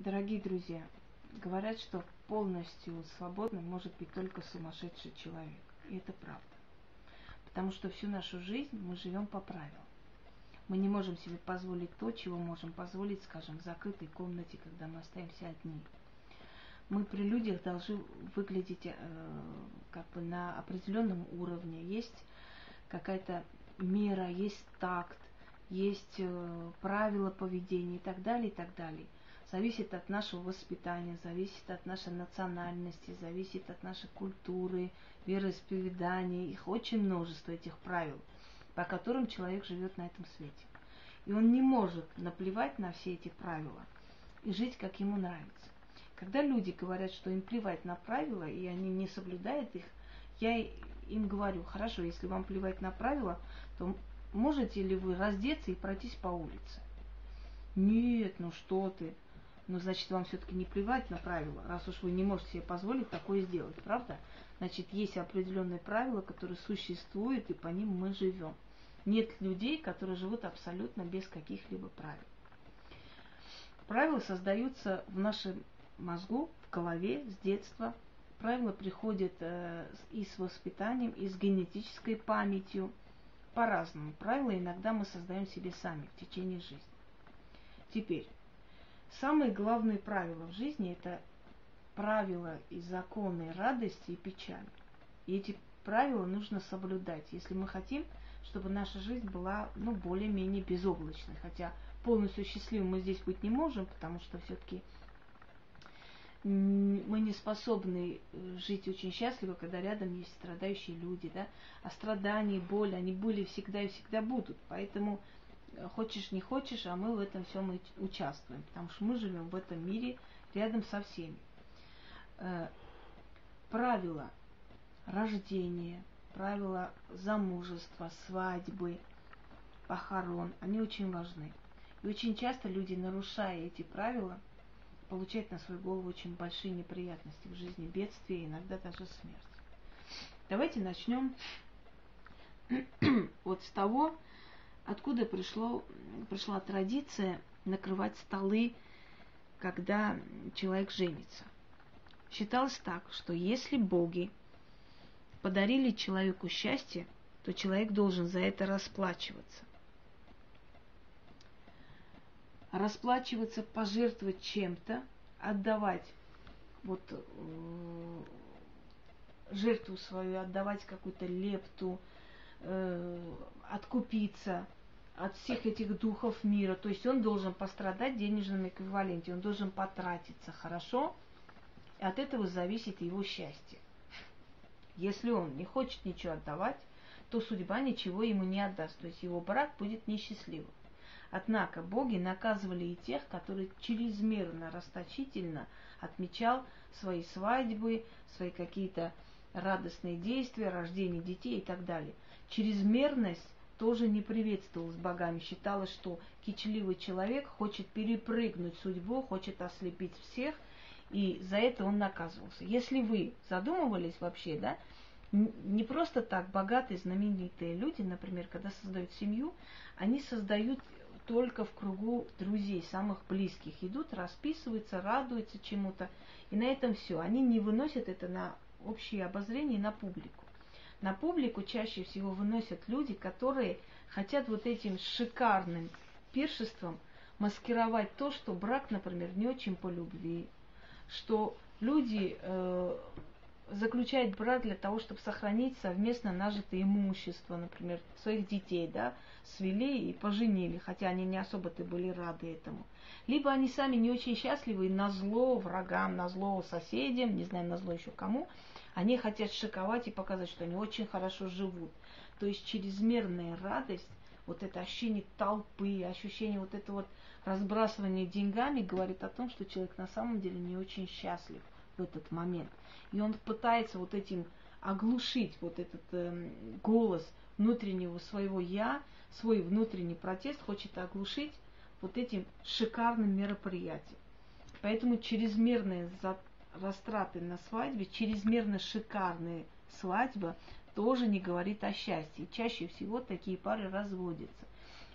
Дорогие друзья, говорят, что полностью свободным может быть только сумасшедший человек. И это правда. Потому что всю нашу жизнь мы живем по правилам. Мы не можем себе позволить то, чего можем позволить, скажем, в закрытой комнате, когда мы остаемся одни. Мы при людях должны выглядеть э, как бы на определенном уровне. Есть какая-то мера, есть такт, есть э, правила поведения и так далее, и так далее. Зависит от нашего воспитания, зависит от нашей национальности, зависит от нашей культуры, вероисповедания. Их очень множество этих правил, по которым человек живет на этом свете. И он не может наплевать на все эти правила и жить, как ему нравится. Когда люди говорят, что им плевать на правила, и они не соблюдают их, я им говорю, хорошо, если вам плевать на правила, то можете ли вы раздеться и пройтись по улице? Нет, ну что ты. Ну, значит, вам все-таки не плевать на правила, раз уж вы не можете себе позволить такое сделать, правда? Значит, есть определенные правила, которые существуют, и по ним мы живем. Нет людей, которые живут абсолютно без каких-либо правил. Правила создаются в нашем мозгу, в голове с детства. Правила приходят э, и с воспитанием, и с генетической памятью по-разному. Правила иногда мы создаем себе сами в течение жизни. Теперь, самые главные правила в жизни – это правила и законы радости и печали. И эти правила нужно соблюдать, если мы хотим, чтобы наша жизнь была ну, более-менее безоблачной. Хотя полностью счастливым мы здесь быть не можем, потому что все-таки мы не способны э, жить очень счастливо, когда рядом есть страдающие люди, да, а страдания, боль, они были всегда и всегда будут, поэтому хочешь не хочешь, а мы в этом всем участвуем, потому что мы живем в этом мире рядом со всеми. Э, правила рождения, правила замужества, свадьбы, похорон, они очень важны. И очень часто люди, нарушая эти правила, получать на свою голову очень большие неприятности в жизни, бедствия, иногда даже смерть. Давайте начнем вот с того, откуда пришло, пришла традиция накрывать столы, когда человек женится. Считалось так, что если боги подарили человеку счастье, то человек должен за это расплачиваться расплачиваться, пожертвовать чем-то, отдавать вот э, жертву свою, отдавать какую-то лепту, э, откупиться от всех этих духов мира. То есть он должен пострадать в денежном эквиваленте, он должен потратиться хорошо, и от этого зависит его счастье. Если он не хочет ничего отдавать, то судьба ничего ему не отдаст, то есть его брак будет несчастливым. Однако боги наказывали и тех, которые чрезмерно расточительно отмечал свои свадьбы, свои какие-то радостные действия, рождение детей и так далее. Чрезмерность тоже не приветствовалась богами. Считалось, что кичливый человек хочет перепрыгнуть судьбу, хочет ослепить всех, и за это он наказывался. Если вы задумывались вообще, да, не просто так богатые, знаменитые люди, например, когда создают семью, они создают только в кругу друзей, самых близких. Идут, расписываются, радуются чему-то. И на этом все. Они не выносят это на общее обозрение, на публику. На публику чаще всего выносят люди, которые хотят вот этим шикарным пиршеством маскировать то, что брак, например, не очень по любви, что люди э, заключает брак для того, чтобы сохранить совместно нажитое имущество, например, своих детей, да, свели и поженили, хотя они не особо-то были рады этому. Либо они сами не очень счастливы, на зло врагам, на зло соседям, не знаю, на зло еще кому, они хотят шиковать и показать, что они очень хорошо живут. То есть чрезмерная радость, вот это ощущение толпы, ощущение вот это вот разбрасывания деньгами говорит о том, что человек на самом деле не очень счастлив в этот момент. И он пытается вот этим оглушить вот этот э, голос внутреннего своего я, свой внутренний протест хочет оглушить вот этим шикарным мероприятием. Поэтому чрезмерные растраты на свадьбе, чрезмерно шикарная свадьба тоже не говорит о счастье. Чаще всего такие пары разводятся.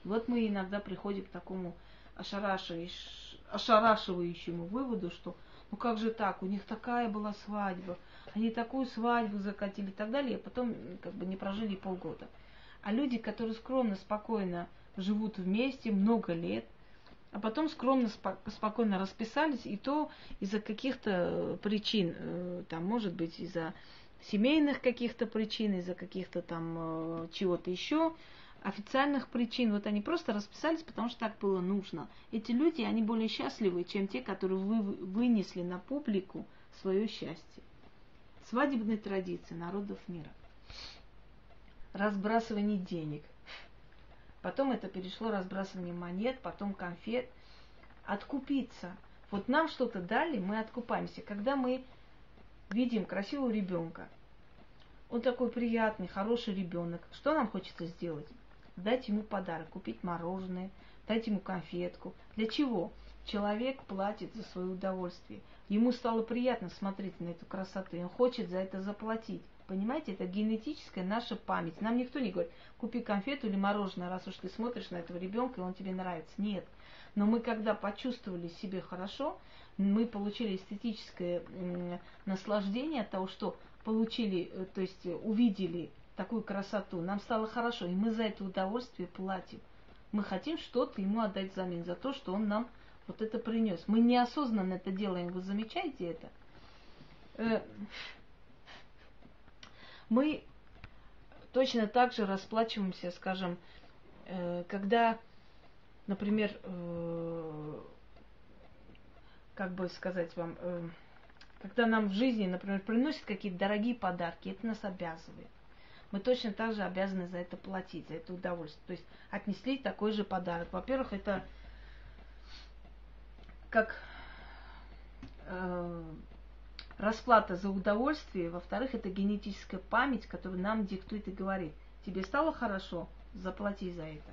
Вот мы иногда приходим к такому ошарашивающему выводу, что ну как же так, у них такая была свадьба, они такую свадьбу закатили и так далее, и потом как бы не прожили полгода. А люди, которые скромно, спокойно живут вместе много лет, а потом скромно, спокойно расписались, и то из-за каких-то э, причин, э, там, может быть, из-за семейных каких-то причин, из-за каких-то там э, чего-то еще, официальных причин, вот они просто расписались, потому что так было нужно. Эти люди, они более счастливы, чем те, которые вы вынесли на публику свое счастье. Свадебные традиции народов мира. Разбрасывание денег – Потом это перешло разбрасывание монет, потом конфет. Откупиться. Вот нам что-то дали, мы откупаемся. Когда мы видим красивого ребенка, он такой приятный, хороший ребенок, что нам хочется сделать? Дать ему подарок, купить мороженое, дать ему конфетку. Для чего? Человек платит за свое удовольствие. Ему стало приятно смотреть на эту красоту, он хочет за это заплатить. Понимаете, это генетическая наша память. Нам никто не говорит, купи конфету или мороженое, раз уж ты смотришь на этого ребенка, и он тебе нравится. Нет. Но мы, когда почувствовали себе хорошо, мы получили эстетическое наслаждение от того, что получили, э, то есть увидели такую красоту, нам стало хорошо, и мы за это удовольствие платим. Мы хотим что-то ему отдать взамен за то, что он нам вот это принес. Мы неосознанно это делаем, вы замечаете это? Э, мы точно так же расплачиваемся, скажем, э, когда, например, э, как бы сказать вам, э, когда нам в жизни, например, приносят какие-то дорогие подарки, это нас обязывает. Мы точно так же обязаны за это платить, за это удовольствие. То есть отнесли такой же подарок. Во-первых, это как расплата за удовольствие, во-вторых, это генетическая память, которая нам диктует и говорит, тебе стало хорошо, заплати за это.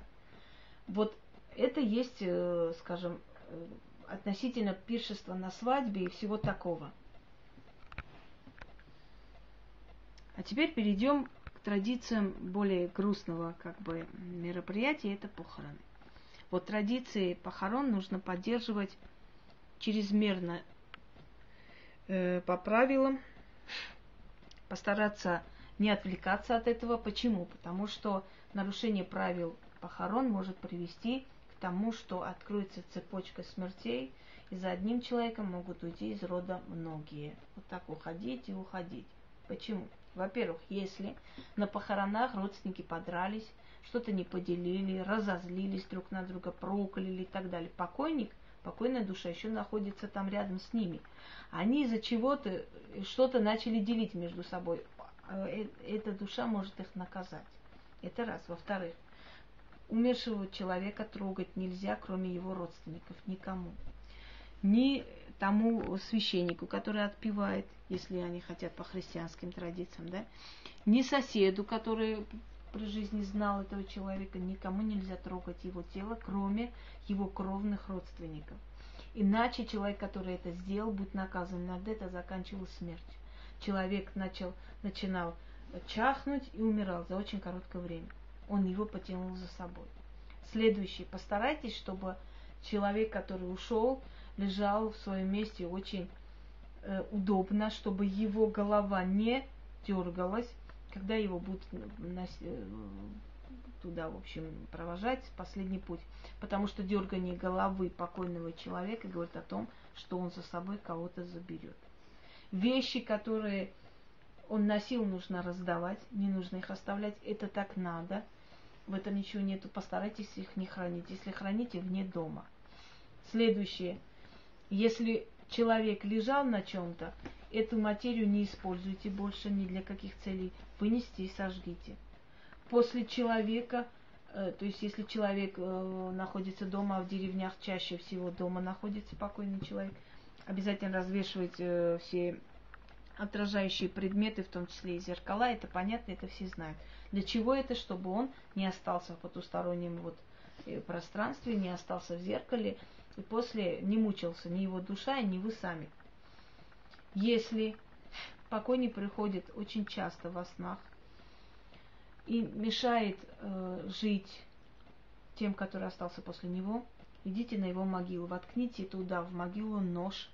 Вот это есть, э, скажем, э, относительно пиршества на свадьбе и всего такого. А теперь перейдем к традициям более грустного как бы мероприятия, это похороны. Вот традиции похорон нужно поддерживать чрезмерно э, по правилам, постараться не отвлекаться от этого. Почему? Потому что нарушение правил похорон может привести к тому, что откроется цепочка смертей, и за одним человеком могут уйти из рода многие. Вот так уходить и уходить. Почему? Во-первых, если на похоронах родственники подрались, что-то не поделили, разозлились друг на друга, прокляли и так далее. Покойник покойная душа еще находится там рядом с ними. Они из-за чего-то что-то начали делить между собой. А, э, эта душа может их наказать. Это раз. Во-вторых, умершего человека трогать нельзя, кроме его родственников, никому. Ни тому священнику, который отпевает, если они хотят по христианским традициям, да, ни соседу, который при жизни знал этого человека, никому нельзя трогать его тело, кроме его кровных родственников. Иначе человек, который это сделал, будет наказан. Иногда это заканчивалось смертью. Человек начал, начинал чахнуть и умирал за очень короткое время. Он его потянул за собой. Следующий. Постарайтесь, чтобы человек, который ушел, лежал в своем месте очень э, удобно, чтобы его голова не дергалась, когда его будут э, туда, в общем, провожать последний путь. Потому что дергание головы покойного человека говорит о том, что он за собой кого-то заберет. Вещи, которые он носил, нужно раздавать, не нужно их оставлять. Это так надо. В этом ничего нету. Постарайтесь их не хранить. Если храните, вне дома. Следующее. Если человек лежал на чем-то, эту материю не используйте больше ни для каких целей. Вынести и сожгите. После человека, э, то есть если человек э, находится дома, а в деревнях чаще всего дома находится покойный человек, обязательно развешивать э, все отражающие предметы, в том числе и зеркала, это понятно, это все знают. Для чего это? Чтобы он не остался в потустороннем вот пространстве, не остался в зеркале, и после не мучился ни его душа, ни вы сами. Если покойник приходит очень часто во снах и мешает э, жить тем, который остался после него, идите на его могилу, воткните туда, в могилу, нож,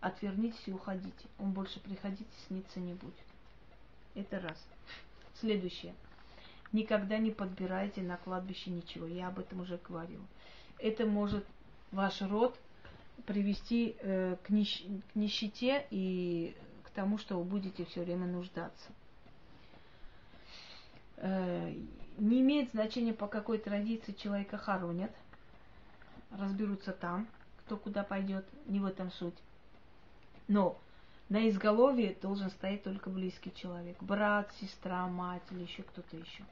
отвернитесь и уходите. Он больше приходить сниться не будет. Это раз. Следующее. Никогда не подбирайте на кладбище ничего. Я об этом уже говорила. Это может ваш род привести э, к, нищ к нищете и к тому, что вы будете все время нуждаться. Э, не имеет значения, по какой традиции человека хоронят. Разберутся там, кто куда пойдет, не в этом суть. Но на изголовье должен стоять только близкий человек. Брат, сестра, мать или еще кто-то еще.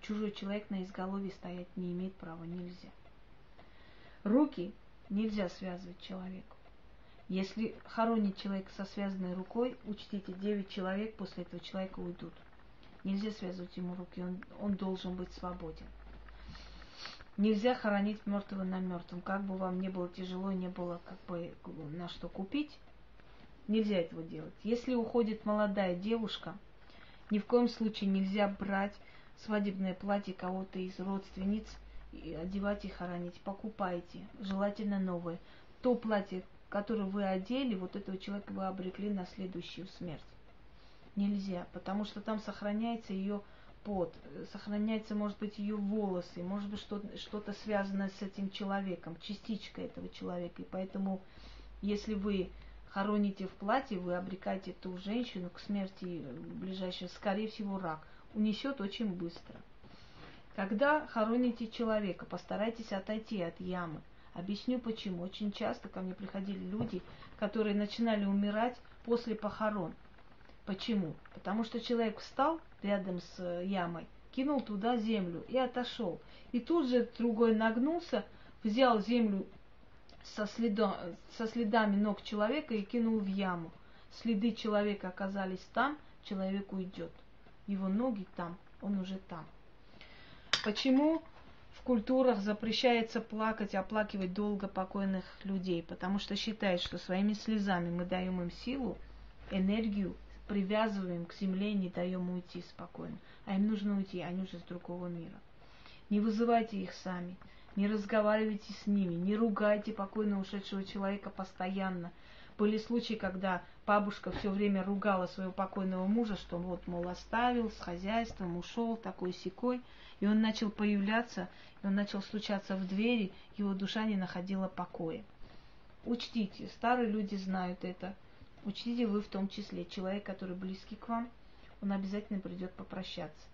Чужой человек на изголовье стоять не имеет права, нельзя. Руки нельзя связывать человеку. Если хоронит человека со связанной рукой, учтите, 9 человек после этого человека уйдут. Нельзя связывать ему руки, он, он должен быть свободен. Нельзя хоронить мертвого на мертвом. Как бы вам не было тяжело, не было как бы на что купить, нельзя этого делать. Если уходит молодая девушка, ни в коем случае нельзя брать свадебное платье кого-то из родственниц одевать и хоронить. Покупайте, желательно новое. То платье, которое вы одели, вот этого человека вы обрекли на следующую смерть нельзя, потому что там сохраняется ее пот, сохраняется, может быть, ее волосы, может быть, что-то, что-то связанное с этим человеком, частичка этого человека. И поэтому, если вы хороните в платье, вы обрекаете эту женщину к смерти ближайшей, скорее всего, рак. Унесет очень быстро. Когда хороните человека, постарайтесь отойти от ямы. Объясню почему. Очень часто ко мне приходили люди, которые начинали умирать после похорон. Почему? Потому что человек встал рядом с э, ямой, кинул туда землю и отошел. И тут же другой нагнулся, взял землю со, следом, со следами ног человека и кинул в яму. Следы человека оказались там, человек уйдет. Его ноги там, он уже там. Почему в культурах запрещается плакать, оплакивать долго покойных людей? Потому что считают, что своими слезами мы даем им силу, энергию привязываем к земле и не даем уйти спокойно. А им нужно уйти, они уже с другого мира. Не вызывайте их сами, не разговаривайте с ними, не ругайте покойно ушедшего человека постоянно. Были случаи, когда бабушка все время ругала своего покойного мужа, что вот, мол, оставил с хозяйством, ушел такой секой, и он начал появляться, и он начал стучаться в двери, его душа не находила покоя. Учтите, старые люди знают это, Учтите вы в том числе, человек, который близкий к вам, он обязательно придет попрощаться.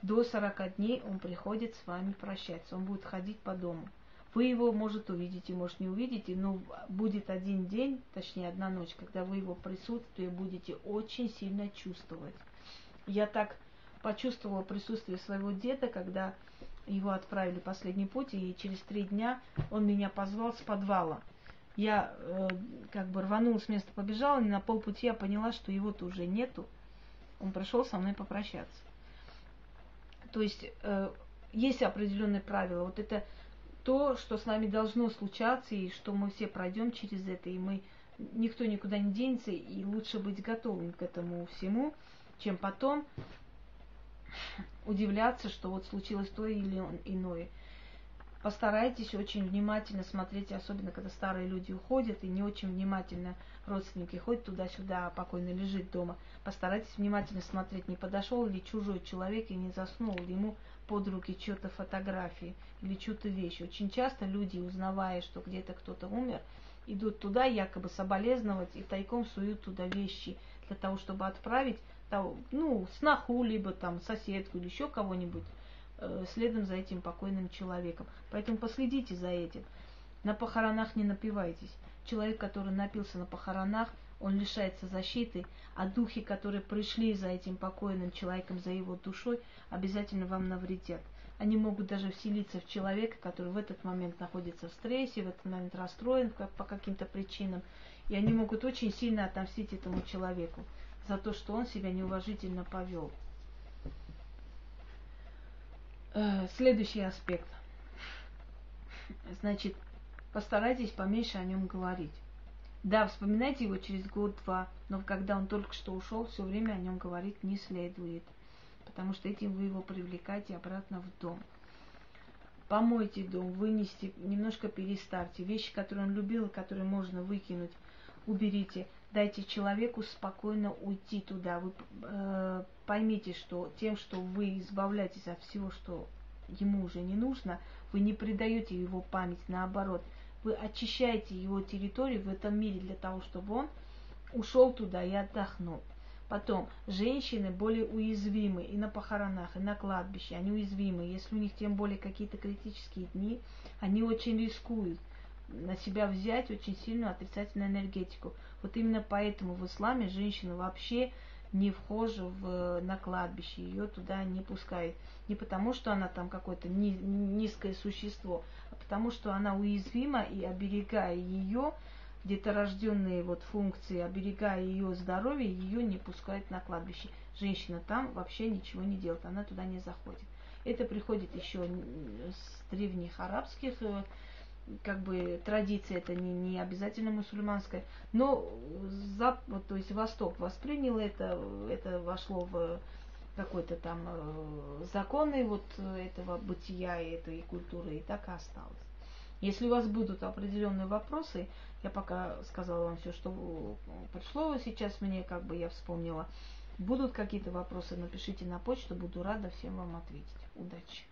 До 40 дней он приходит с вами прощаться, он будет ходить по дому. Вы его, может, увидите, может, не увидите, но будет один день, точнее, одна ночь, когда вы его присутствие будете очень сильно чувствовать. Я так почувствовала присутствие своего деда, когда его отправили в последний путь, и через три дня он меня позвал с подвала – я э, как бы рванула с места, побежала, и на полпути я поняла, что его-то уже нету. Он пришел со мной попрощаться. То есть э, есть определенные правила. Вот это то, что с нами должно случаться, и что мы все пройдем через это, и мы никто никуда не денется, и лучше быть готовым к этому всему, чем потом удивляться, что вот случилось то или иное постарайтесь очень внимательно смотреть, особенно когда старые люди уходят и не очень внимательно родственники ходят туда-сюда, а покойно лежит дома. Постарайтесь внимательно смотреть, не подошел ли чужой человек и не заснул ли ему под руки чьи-то фотографии или чью-то вещь. Очень часто люди, узнавая, что где-то кто-то умер, идут туда якобы соболезновать и тайком суют туда вещи для того, чтобы отправить ну, сноху, либо там соседку или еще кого-нибудь следом за этим покойным человеком. Поэтому последите за этим. На похоронах не напивайтесь. Человек, который напился на похоронах, он лишается защиты, а духи, которые пришли за этим покойным человеком, за его душой, обязательно вам навредят. Они могут даже вселиться в человека, который в этот момент находится в стрессе, в этот момент расстроен по каким-то причинам, и они могут очень сильно отомстить этому человеку за то, что он себя неуважительно повел. Э, следующий аспект. Значит, постарайтесь поменьше о нем говорить. Да, вспоминайте его через год-два, но когда он только что ушел, все время о нем говорить не следует, потому что этим вы его привлекаете обратно в дом. помойте дом, вынести, немножко переставьте. Вещи, которые он любил, которые можно выкинуть, уберите. Дайте человеку спокойно уйти туда. Вы э, поймите, что тем, что вы избавляетесь от всего, что ему уже не нужно, вы не предаете его память, наоборот, вы очищаете его территорию в этом мире для того, чтобы он ушел туда и отдохнул. Потом, женщины более уязвимы и на похоронах, и на кладбище, они уязвимы. Если у них тем более какие-то критические дни, они очень рискуют на себя взять очень сильную отрицательную энергетику. Вот именно поэтому в исламе женщина вообще не вхожа в, на кладбище, ее туда не пускают. Не потому, что она там какое-то ни, низкое существо, а потому, что она уязвима и оберегая ее, деторожденные вот функции, оберегая ее здоровье, ее не пускают на кладбище. Женщина там вообще ничего не делает, она туда не заходит. Это приходит еще с древних арабских э, как бы традиция, это не, не обязательно мусульманская, но за, вот, то есть Восток воспринял это, это вошло в какой-то там э, законы вот этого бытия и этой культуры, и так и осталось. Если у вас будут определенные вопросы, я пока сказала вам все, что пришло сейчас мне, как бы я вспомнила. Будут какие-то вопросы, напишите на почту, буду рада всем вам ответить. Удачи!